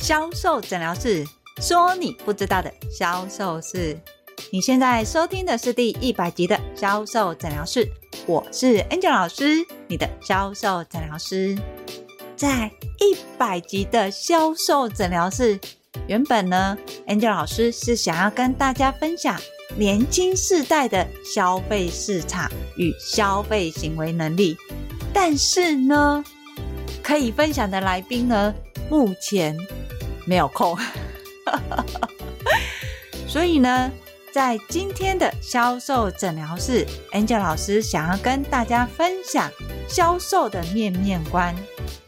销售诊疗室，说你不知道的销售事。你现在收听的是第一百集的销售诊疗室，我是 Angel 老师，你的销售诊疗师。在一百集的销售诊疗室，原本呢，Angel 老师是想要跟大家分享年轻世代的消费市场与消费行为能力，但是呢，可以分享的来宾呢，目前没有空，所以呢，在今天的销售诊疗室，Angel 老师想要跟大家分享销售的面面观。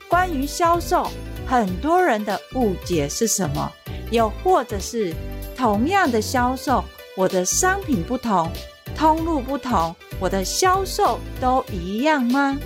关于销售，很多人的误解是什么？又或者是同样的销售，我的商品不同，通路不同，我的销售都一样吗？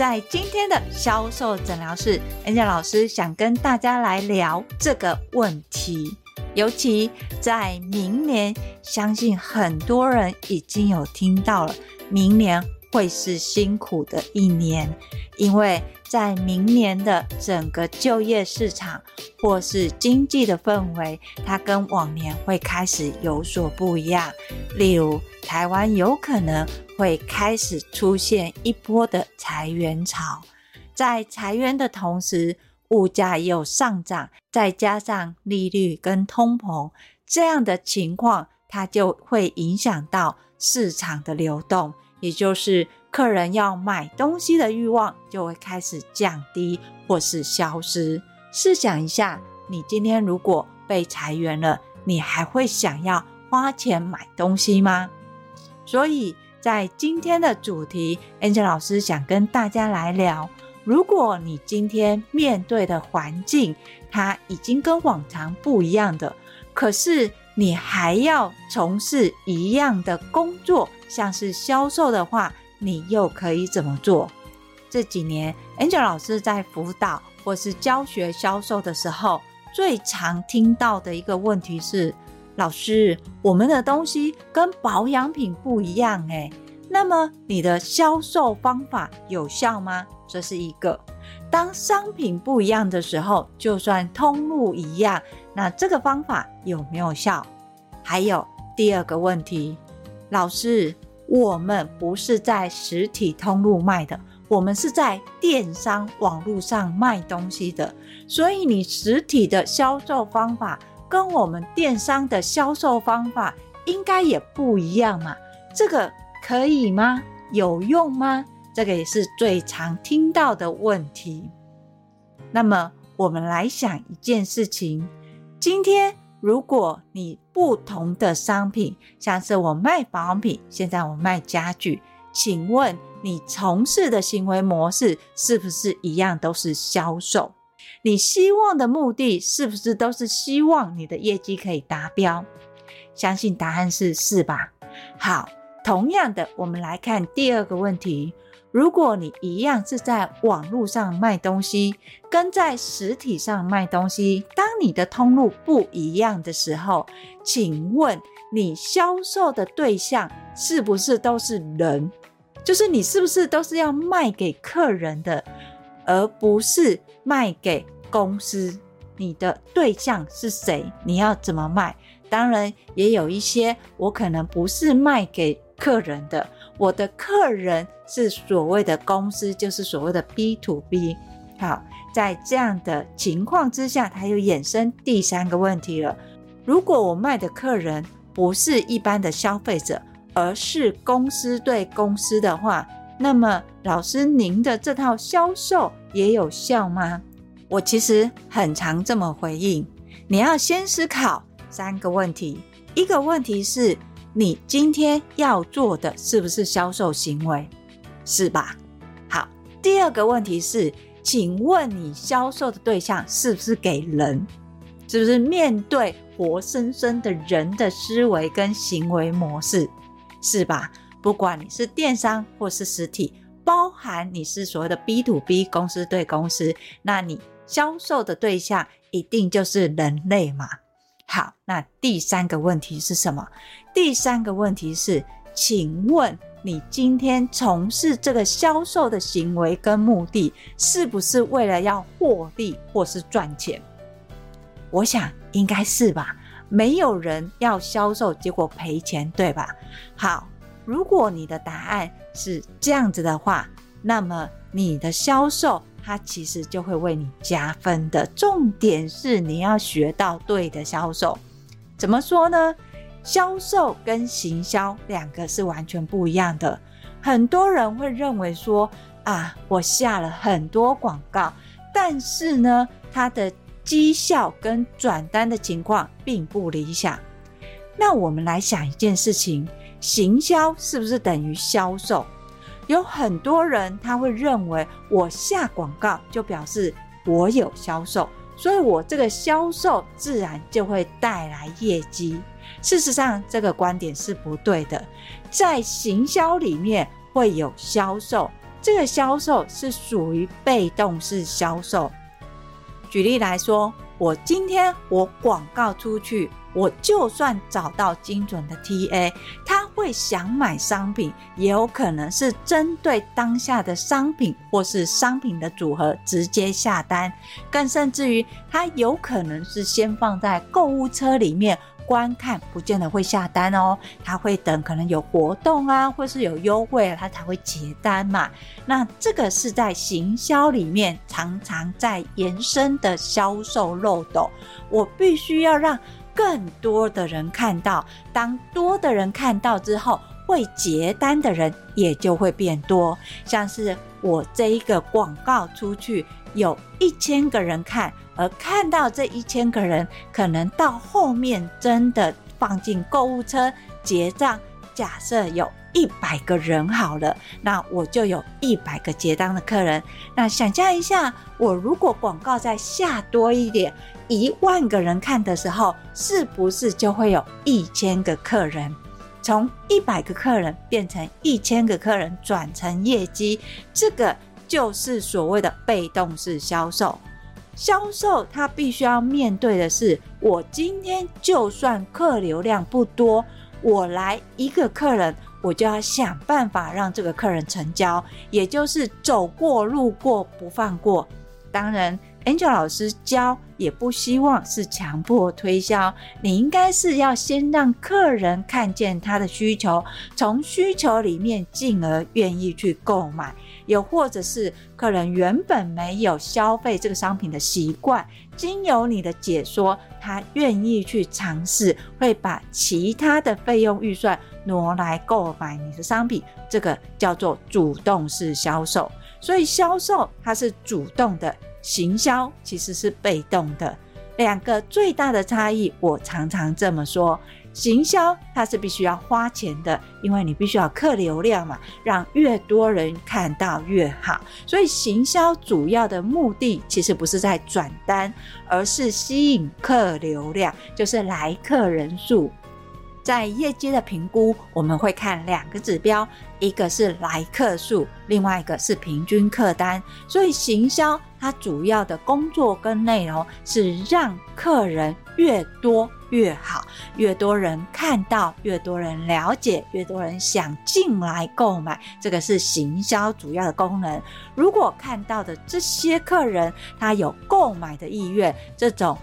在今天的销售诊疗室，Angel 老师想跟大家来聊这个问题。尤其在明年，相信很多人已经有听到了，明年会是辛苦的一年，因为在明年的整个就业市场或是经济的氛围，它跟往年会开始有所不一样。例如，台湾有可能会开始出现一波的裁员潮，在裁员的同时，物价又上涨，再加上利率跟通膨这样的情况，它就会影响到市场的流动，也就是。客人要买东西的欲望就会开始降低或是消失。试想一下，你今天如果被裁员了，你还会想要花钱买东西吗？所以在今天的主题，Angel 老师想跟大家来聊：如果你今天面对的环境它已经跟往常不一样的，可是你还要从事一样的工作，像是销售的话。你又可以怎么做？这几年，Angel 老师在辅导或是教学销售的时候，最常听到的一个问题是：老师，我们的东西跟保养品不一样诶，那么你的销售方法有效吗？这是一个。当商品不一样的时候，就算通路一样，那这个方法有没有效？还有第二个问题，老师。我们不是在实体通路卖的，我们是在电商网络上卖东西的。所以你实体的销售方法跟我们电商的销售方法应该也不一样嘛？这个可以吗？有用吗？这个也是最常听到的问题。那么我们来想一件事情，今天。如果你不同的商品，像是我卖保养品，现在我卖家具，请问你从事的行为模式是不是一样都是销售？你希望的目的是不是都是希望你的业绩可以达标？相信答案是是吧？好，同样的，我们来看第二个问题。如果你一样是在网络上卖东西，跟在实体上卖东西，当你的通路不一样的时候，请问你销售的对象是不是都是人？就是你是不是都是要卖给客人的，而不是卖给公司？你的对象是谁？你要怎么卖？当然，也有一些我可能不是卖给客人的。我的客人是所谓的公司，就是所谓的 B to B。好，在这样的情况之下，它又衍生第三个问题了。如果我卖的客人不是一般的消费者，而是公司对公司的话，那么老师您的这套销售也有效吗？我其实很常这么回应。你要先思考三个问题，一个问题是。你今天要做的是不是销售行为？是吧？好，第二个问题是，请问你销售的对象是不是给人？是不是面对活生生的人的思维跟行为模式？是吧？不管你是电商或是实体，包含你是所谓的 B to B 公司对公司，那你销售的对象一定就是人类嘛？好，那第三个问题是什么？第三个问题是，请问你今天从事这个销售的行为跟目的，是不是为了要获利或是赚钱？我想应该是吧。没有人要销售结果赔钱，对吧？好，如果你的答案是这样子的话，那么你的销售它其实就会为你加分的。重点是你要学到对的销售。怎么说呢？销售跟行销两个是完全不一样的。很多人会认为说啊，我下了很多广告，但是呢，它的绩效跟转单的情况并不理想。那我们来想一件事情：行销是不是等于销售？有很多人他会认为，我下广告就表示我有销售，所以我这个销售自然就会带来业绩。事实上，这个观点是不对的。在行销里面会有销售，这个销售是属于被动式销售。举例来说，我今天我广告出去，我就算找到精准的 TA，他会想买商品，也有可能是针对当下的商品或是商品的组合直接下单，更甚至于他有可能是先放在购物车里面。观看不见得会下单哦，他会等可能有活动啊，或是有优惠，他才会结单嘛。那这个是在行销里面常常在延伸的销售漏斗，我必须要让更多的人看到，当多的人看到之后，会结单的人也就会变多。像是我这一个广告出去，有一千个人看。而看到这一千个人，可能到后面真的放进购物车结账。假设有一百个人好了，那我就有一百个结单的客人。那想象一下，我如果广告再下多一点，一万个人看的时候，是不是就会有一千个客人？从一百个客人变成一千个客人，转成业绩，这个就是所谓的被动式销售。销售它必须要面对的是，我今天就算客流量不多，我来一个客人，我就要想办法让这个客人成交，也就是走过路过不放过。当然。Angel 老师教也不希望是强迫推销，你应该是要先让客人看见他的需求，从需求里面进而愿意去购买，又或者是客人原本没有消费这个商品的习惯，经由你的解说，他愿意去尝试，会把其他的费用预算挪来购买你的商品，这个叫做主动式销售。所以销售它是主动的。行销其实是被动的，两个最大的差异，我常常这么说：行销它是必须要花钱的，因为你必须要客流量嘛，让越多人看到越好。所以行销主要的目的其实不是在转单，而是吸引客流量，就是来客人数。在业绩的评估，我们会看两个指标，一个是来客数，另外一个是平均客单。所以行销它主要的工作跟内容是让客人越多越好，越多人看到，越多人了解，越多人想进来购买，这个是行销主要的功能。如果看到的这些客人他有购买的意愿，这种。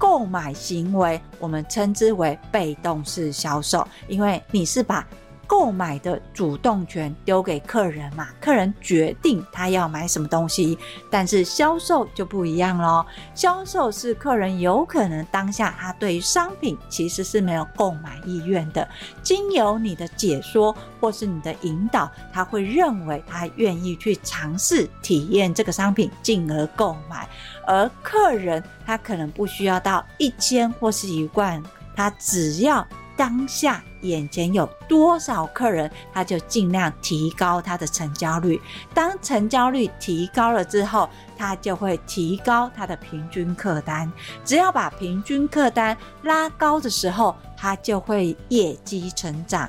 购买行为，我们称之为被动式销售，因为你是把购买的主动权丢给客人嘛，客人决定他要买什么东西。但是销售就不一样咯，销售是客人有可能当下他对于商品其实是没有购买意愿的，经由你的解说或是你的引导，他会认为他愿意去尝试体验这个商品，进而购买。而客人他可能不需要到一千或是一万，他只要。当下眼前有多少客人，他就尽量提高他的成交率。当成交率提高了之后，他就会提高他的平均客单。只要把平均客单拉高的时候，他就会业绩成长。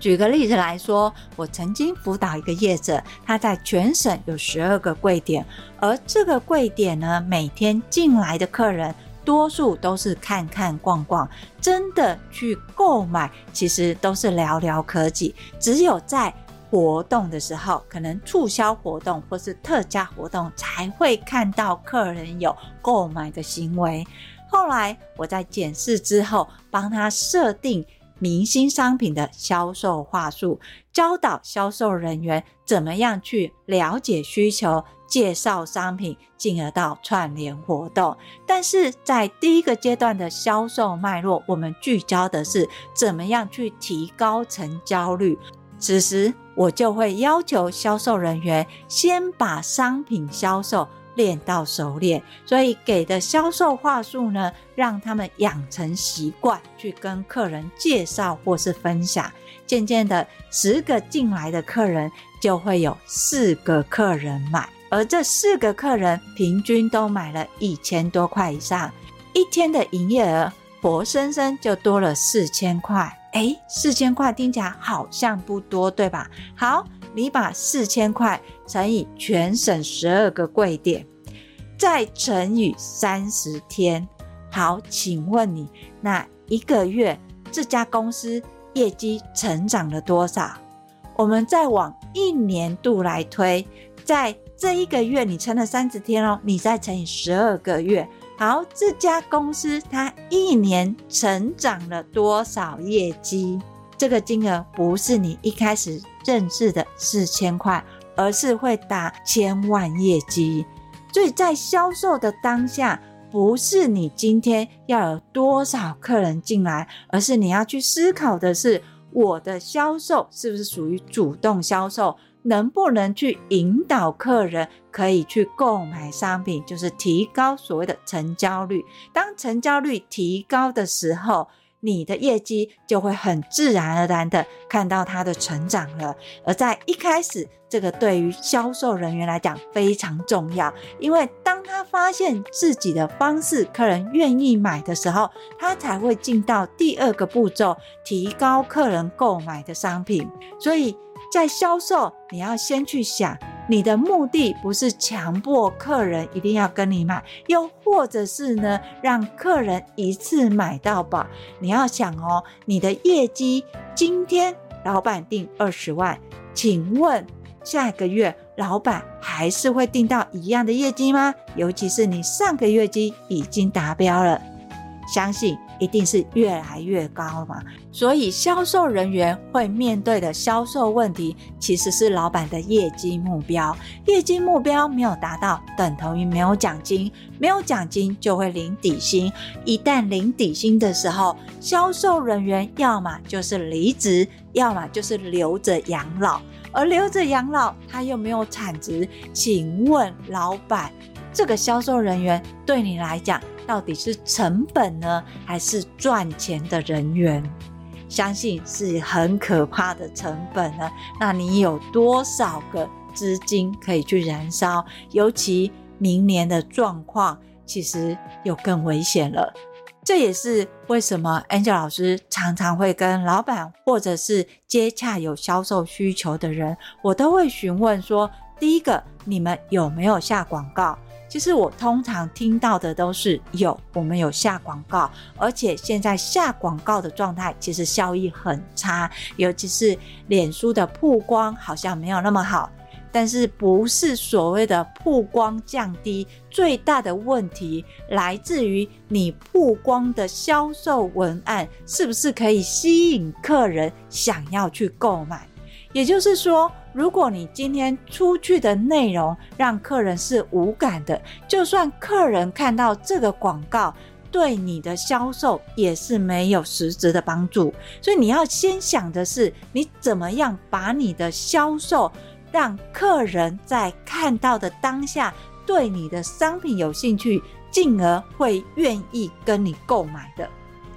举个例子来说，我曾经辅导一个业者，他在全省有十二个柜点，而这个柜点呢，每天进来的客人。多数都是看看逛逛，真的去购买，其实都是寥寥可几。只有在活动的时候，可能促销活动或是特价活动，才会看到客人有购买的行为。后来我在检视之后，帮他设定明星商品的销售话术，教导销售人员怎么样去了解需求。介绍商品，进而到串联活动。但是在第一个阶段的销售脉络，我们聚焦的是怎么样去提高成交率。此时，我就会要求销售人员先把商品销售练到熟练。所以给的销售话术呢，让他们养成习惯去跟客人介绍或是分享。渐渐的，十个进来的客人就会有四个客人买。而这四个客人平均都买了一千多块以上，一天的营业额活生生就多了四千块。诶，四千块听起来好像不多，对吧？好，你把四千块乘以全省十二个柜点，再乘以三十天。好，请问你那一个月这家公司业绩成长了多少？我们再往一年度来推，在这一个月你乘了三十天哦，你再乘以十二个月，好，这家公司它一年成长了多少业绩？这个金额不是你一开始认识的四千块，而是会达千万业绩。所以在销售的当下，不是你今天要有多少客人进来，而是你要去思考的是，我的销售是不是属于主动销售？能不能去引导客人可以去购买商品，就是提高所谓的成交率。当成交率提高的时候，你的业绩就会很自然而然的看到它的成长了。而在一开始，这个对于销售人员来讲非常重要，因为当他发现自己的方式客人愿意买的时候，他才会进到第二个步骤，提高客人购买的商品。所以。在销售，你要先去想，你的目的不是强迫客人一定要跟你买，又或者是呢，让客人一次买到饱。你要想哦，你的业绩今天老板定二十万，请问下个月老板还是会定到一样的业绩吗？尤其是你上个月绩已经达标了，相信。一定是越来越高嘛，所以销售人员会面对的销售问题，其实是老板的业绩目标。业绩目标没有达到，等同于没有奖金，没有奖金就会领底薪。一旦领底薪的时候，销售人员要么就是离职，要么就是留着养老。而留着养老，他又没有产值，请问老板，这个销售人员对你来讲，到底是成本呢，还是赚钱的人员？相信是很可怕的成本呢。那你有多少个资金可以去燃烧？尤其明年的状况，其实又更危险了。这也是为什么 Angel 老师常常会跟老板或者是接洽有销售需求的人，我都会询问说：第一个，你们有没有下广告？其实我通常听到的都是有，我们有下广告，而且现在下广告的状态其实效益很差，尤其是脸书的曝光好像没有那么好。但是不是所谓的曝光降低，最大的问题来自于你曝光的销售文案是不是可以吸引客人想要去购买？也就是说，如果你今天出去的内容让客人是无感的，就算客人看到这个广告，对你的销售也是没有实质的帮助。所以你要先想的是，你怎么样把你的销售让客人在看到的当下对你的商品有兴趣，进而会愿意跟你购买的。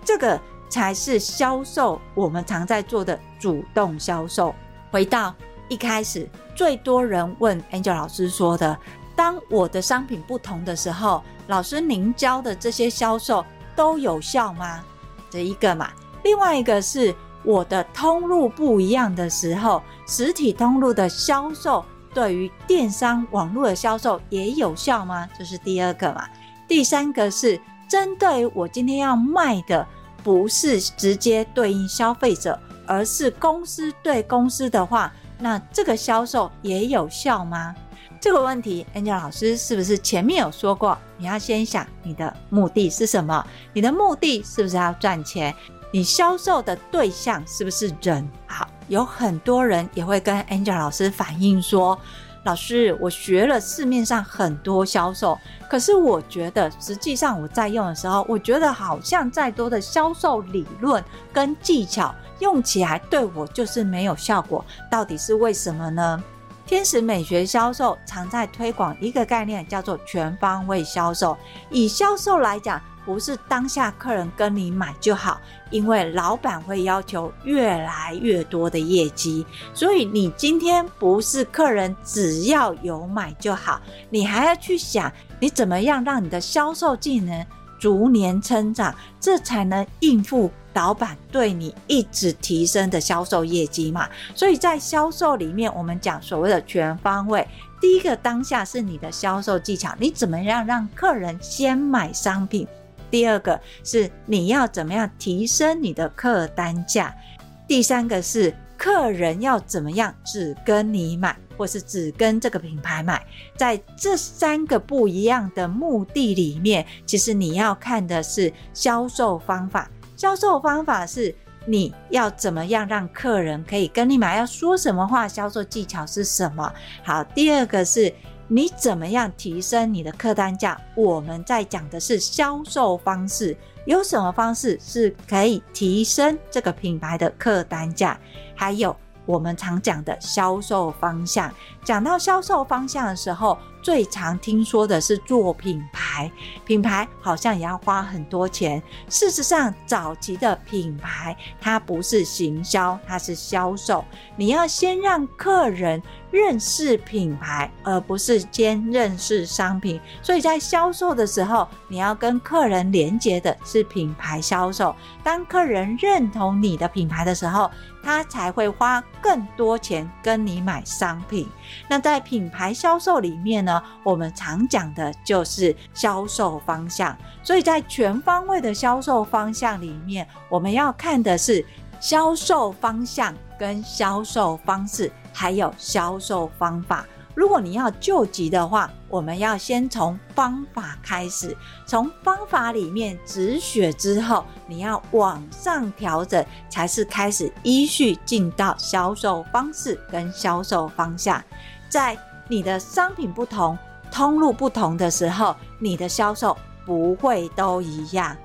这个才是销售，我们常在做的主动销售。回到一开始，最多人问 Angel 老师说的：“当我的商品不同的时候，老师您教的这些销售都有效吗？”这一个嘛，另外一个是我的通路不一样的时候，实体通路的销售对于电商网络的销售也有效吗？这是第二个嘛。第三个是针对我今天要卖的，不是直接对应消费者。而是公司对公司的话，那这个销售也有效吗？这个问题，Angel 老师是不是前面有说过？你要先想你的目的是什么？你的目的是不是要赚钱？你销售的对象是不是人？好，有很多人也会跟 Angel 老师反映说：“老师，我学了市面上很多销售，可是我觉得实际上我在用的时候，我觉得好像再多的销售理论跟技巧用起来对我就是没有效果，到底是为什么呢？”天使美学销售常在推广一个概念，叫做全方位销售。以销售来讲，不是当下客人跟你买就好，因为老板会要求越来越多的业绩。所以你今天不是客人只要有买就好，你还要去想你怎么样让你的销售技能逐年成长，这才能应付。老板对你一直提升的销售业绩嘛，所以在销售里面，我们讲所谓的全方位。第一个当下是你的销售技巧，你怎么样让客人先买商品？第二个是你要怎么样提升你的客单价？第三个是客人要怎么样只跟你买，或是只跟这个品牌买？在这三个不一样的目的里面，其实你要看的是销售方法。销售方法是你要怎么样让客人可以跟你买，要说什么话，销售技巧是什么？好，第二个是你怎么样提升你的客单价？我们在讲的是销售方式，有什么方式是可以提升这个品牌的客单价？还有我们常讲的销售方向。讲到销售方向的时候，最常听说的是做品牌，品牌好像也要花很多钱。事实上，早期的品牌它不是行销，它是销售。你要先让客人认识品牌，而不是先认识商品。所以在销售的时候，你要跟客人连接的是品牌销售。当客人认同你的品牌的时候，他才会花更多钱跟你买商品。那在品牌销售里面呢，我们常讲的就是销售方向。所以在全方位的销售方向里面，我们要看的是销售方向、跟销售方式，还有销售方法。如果你要救急的话，我们要先从方法开始，从方法里面止血之后，你要往上调整，才是开始依序进到销售方式跟销售方向。在你的商品不同、通路不同的时候，你的销售不会都一样。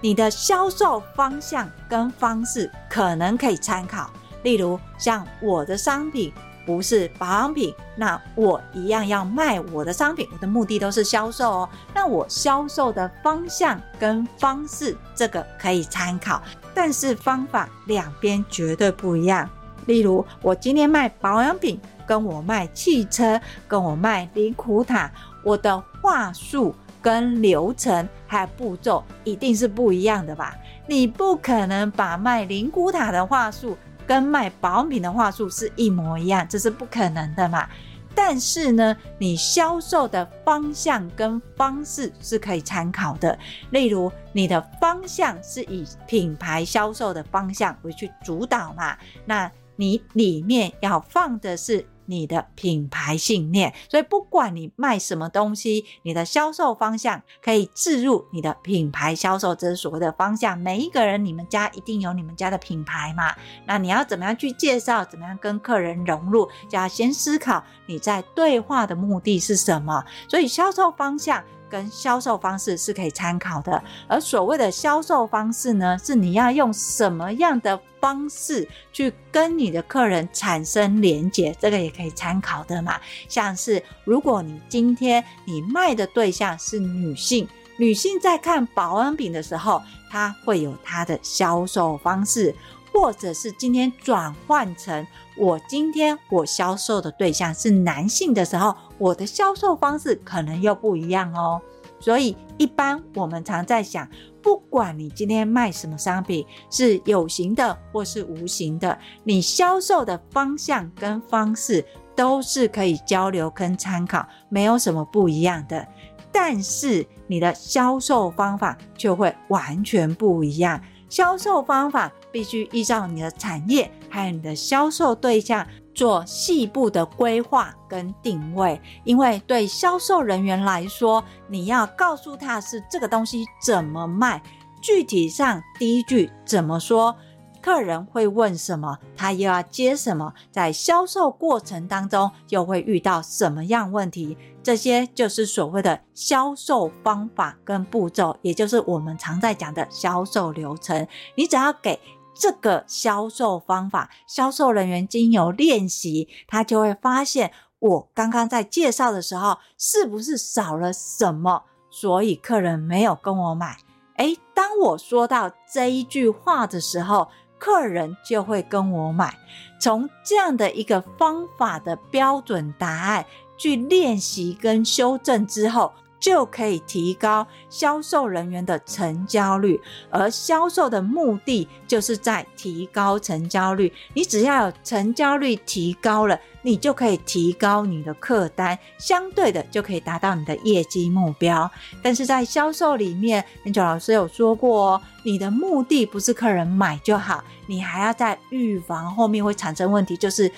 你的销售方向跟方式可能可以参考，例如像我的商品。不是保养品，那我一样要卖我的商品，我的目的都是销售哦。那我销售的方向跟方式，这个可以参考，但是方法两边绝对不一样。例如，我今天卖保养品，跟我卖汽车，跟我卖灵骨塔，我的话术跟流程还有步骤一定是不一样的吧？你不可能把卖灵骨塔的话术。跟卖保养品的话术是一模一样，这是不可能的嘛。但是呢，你销售的方向跟方式是可以参考的。例如，你的方向是以品牌销售的方向为去主导嘛，那你里面要放的是。你的品牌信念，所以不管你卖什么东西，你的销售方向可以置入你的品牌销售，这是所谓的方向。每一个人，你们家一定有你们家的品牌嘛？那你要怎么样去介绍？怎么样跟客人融入？就要先思考你在对话的目的是什么。所以销售方向。跟销售方式是可以参考的，而所谓的销售方式呢，是你要用什么样的方式去跟你的客人产生连结，这个也可以参考的嘛。像是如果你今天你卖的对象是女性，女性在看保养品的时候，她会有她的销售方式。或者是今天转换成我今天我销售的对象是男性的时候，我的销售方式可能又不一样哦。所以一般我们常在想，不管你今天卖什么商品，是有形的或是无形的，你销售的方向跟方式都是可以交流跟参考，没有什么不一样的。但是你的销售方法就会完全不一样。销售方法必须依照你的产业还有你的销售对象做细部的规划跟定位，因为对销售人员来说，你要告诉他是这个东西怎么卖，具体上第一句怎么说。客人会问什么，他又要接什么？在销售过程当中，又会遇到什么样问题？这些就是所谓的销售方法跟步骤，也就是我们常在讲的销售流程。你只要给这个销售方法，销售人员经由练习，他就会发现我刚刚在介绍的时候，是不是少了什么，所以客人没有跟我买。诶，当我说到这一句话的时候，客人就会跟我买。从这样的一个方法的标准答案去练习跟修正之后，就可以提高销售人员的成交率，而销售的目的就是在提高成交率。你只要有成交率提高了，你就可以提高你的客单，相对的就可以达到你的业绩目标。但是在销售里面，Angel 老师有说过哦，你的目的不是客人买就好，你还要在预防后面会产生问题，就是。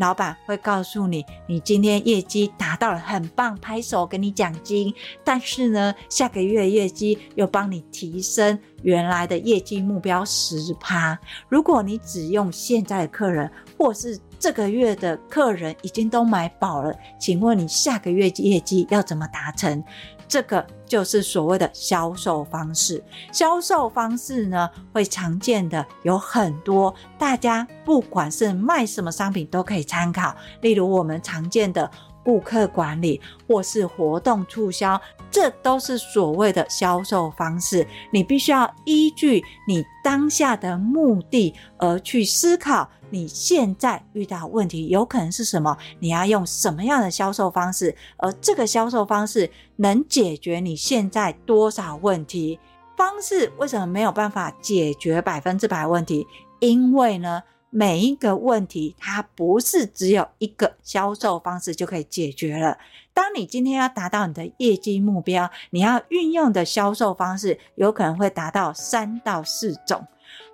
老板会告诉你，你今天业绩达到了，很棒，拍手给你奖金。但是呢，下个月业绩又帮你提升原来的业绩目标十趴。如果你只用现在的客人，或是这个月的客人已经都买饱了，请问你下个月业绩要怎么达成？这个就是所谓的销售方式。销售方式呢，会常见的有很多，大家不管是卖什么商品都可以参考。例如我们常见的顾客管理，或是活动促销，这都是所谓的销售方式。你必须要依据你当下的目的而去思考。你现在遇到问题有可能是什么？你要用什么样的销售方式？而这个销售方式能解决你现在多少问题？方式为什么没有办法解决百分之百问题？因为呢，每一个问题它不是只有一个销售方式就可以解决了。当你今天要达到你的业绩目标，你要运用的销售方式有可能会达到三到四种。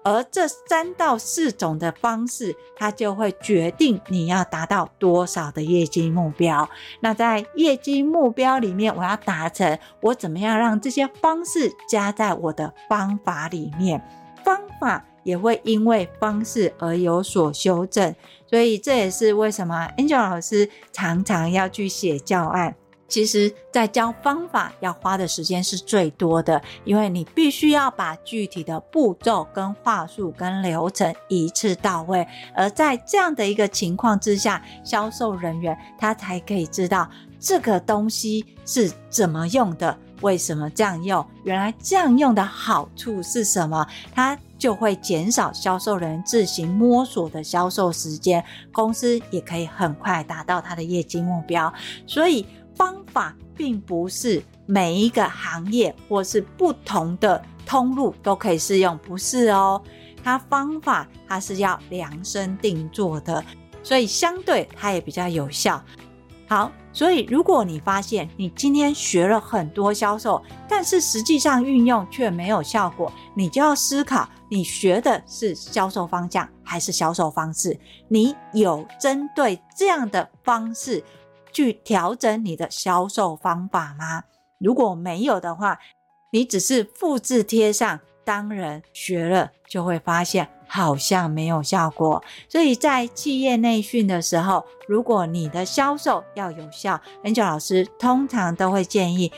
而这三到四种的方式，它就会决定你要达到多少的业绩目标。那在业绩目标里面，我要达成，我怎么样让这些方式加在我的方法里面？方法也会因为方式而有所修正。所以这也是为什么 Angel 老师常常要去写教案。其实，在教方法要花的时间是最多的，因为你必须要把具体的步骤、跟话术、跟流程一次到位。而在这样的一个情况之下，销售人员他才可以知道这个东西是怎么用的，为什么这样用，原来这样用的好处是什么，它就会减少销售人自行摸索的销售时间，公司也可以很快达到他的业绩目标。所以。方法并不是每一个行业或是不同的通路都可以适用，不是哦。它方法它是要量身定做的，所以相对它也比较有效。好，所以如果你发现你今天学了很多销售，但是实际上运用却没有效果，你就要思考你学的是销售方向还是销售方式？你有针对这样的方式，去调整你的销售方法吗？如果没有的话，你只是复制贴上，当然学了就会发现好像没有效果。所以在企业内训的时候，如果你的销售要有效，Angel 老师通常都会建议。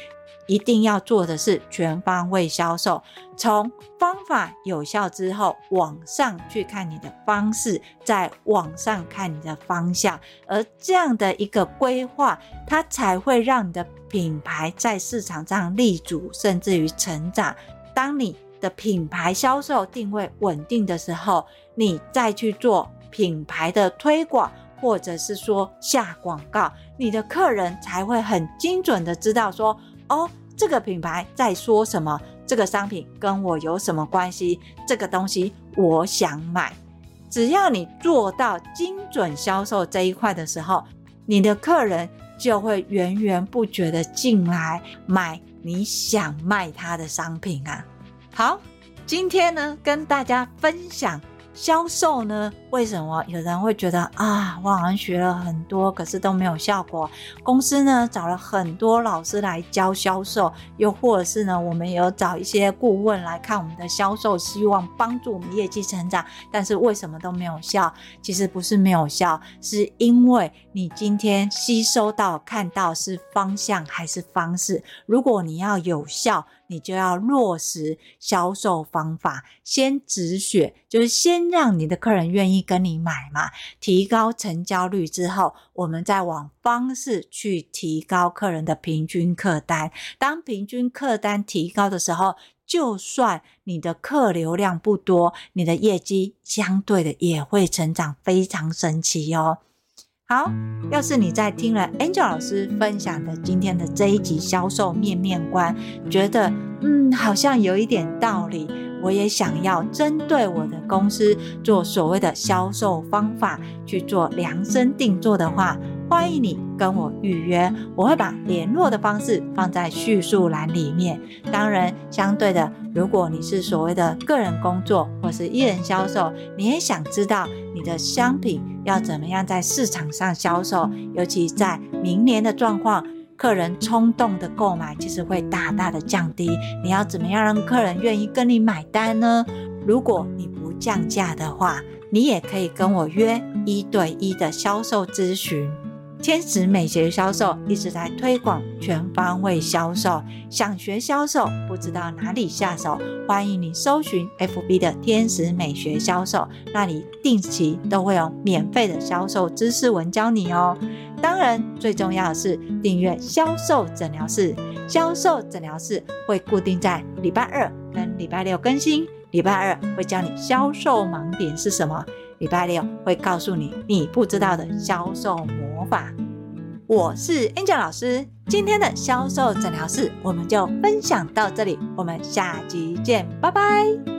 一定要做的是全方位销售，从方法有效之后，往上去看你的方式，再往上看你的方向，而这样的一个规划，它才会让你的品牌在市场上立足，甚至于成长。当你的品牌销售定位稳定的时候，你再去做品牌的推广，或者是说下广告，你的客人才会很精准的知道说。哦，这个品牌在说什么？这个商品跟我有什么关系？这个东西我想买。只要你做到精准销售这一块的时候，你的客人就会源源不绝的进来买你想卖他的商品啊。好，今天呢，跟大家分享销售呢？为什么有人会觉得啊，我好像学了很多，可是都没有效果？公司呢，找了很多老师来教销售，又或者是呢，我们有找一些顾问来看我们的销售，希望帮助我们业绩成长，但是为什么都没有效？其实不是没有效，是因为你今天吸收到、看到是方向还是方式？如果你要有效，你就要落实销售方法，先止血，就是先让你的客人愿意跟你买嘛，提高成交率之后，我们再往方式去提高客人的平均客单。当平均客单提高的时候，就算你的客流量不多，你的业绩相对的也会成长，非常神奇哦。好，要是你在听了 Angel 老师分享的今天的这一集销售面面观，觉得嗯，好像有一点道理，我也想要针对我的公司做所谓的销售方法去做量身定做的话。欢迎你跟我预约，我会把联络的方式放在叙述栏里面。当然，相对的，如果你是所谓的个人工作或是艺人销售，你也想知道你的商品要怎么样在市场上销售，尤其在明年的状况，客人冲动的购买其实会大大的降低。你要怎么样让客人愿意跟你买单呢？如果你不降价的话，你也可以跟我约一对一的销售咨询。天使美学销售一直在推广全方位销售，想学销售不知道哪里下手，欢迎你搜寻 FB 的天使美学销售，那里定期都会有免费的销售知识文教你哦。当然，最重要的是订阅销售诊疗室，销售诊疗室会固定在礼拜二跟礼拜六更新，礼拜二会教你销售盲点是什么。礼拜六会告诉你你不知道的销售魔法。我是 Angel 老师，今天的销售诊疗室我们就分享到这里，我们下集见，拜拜。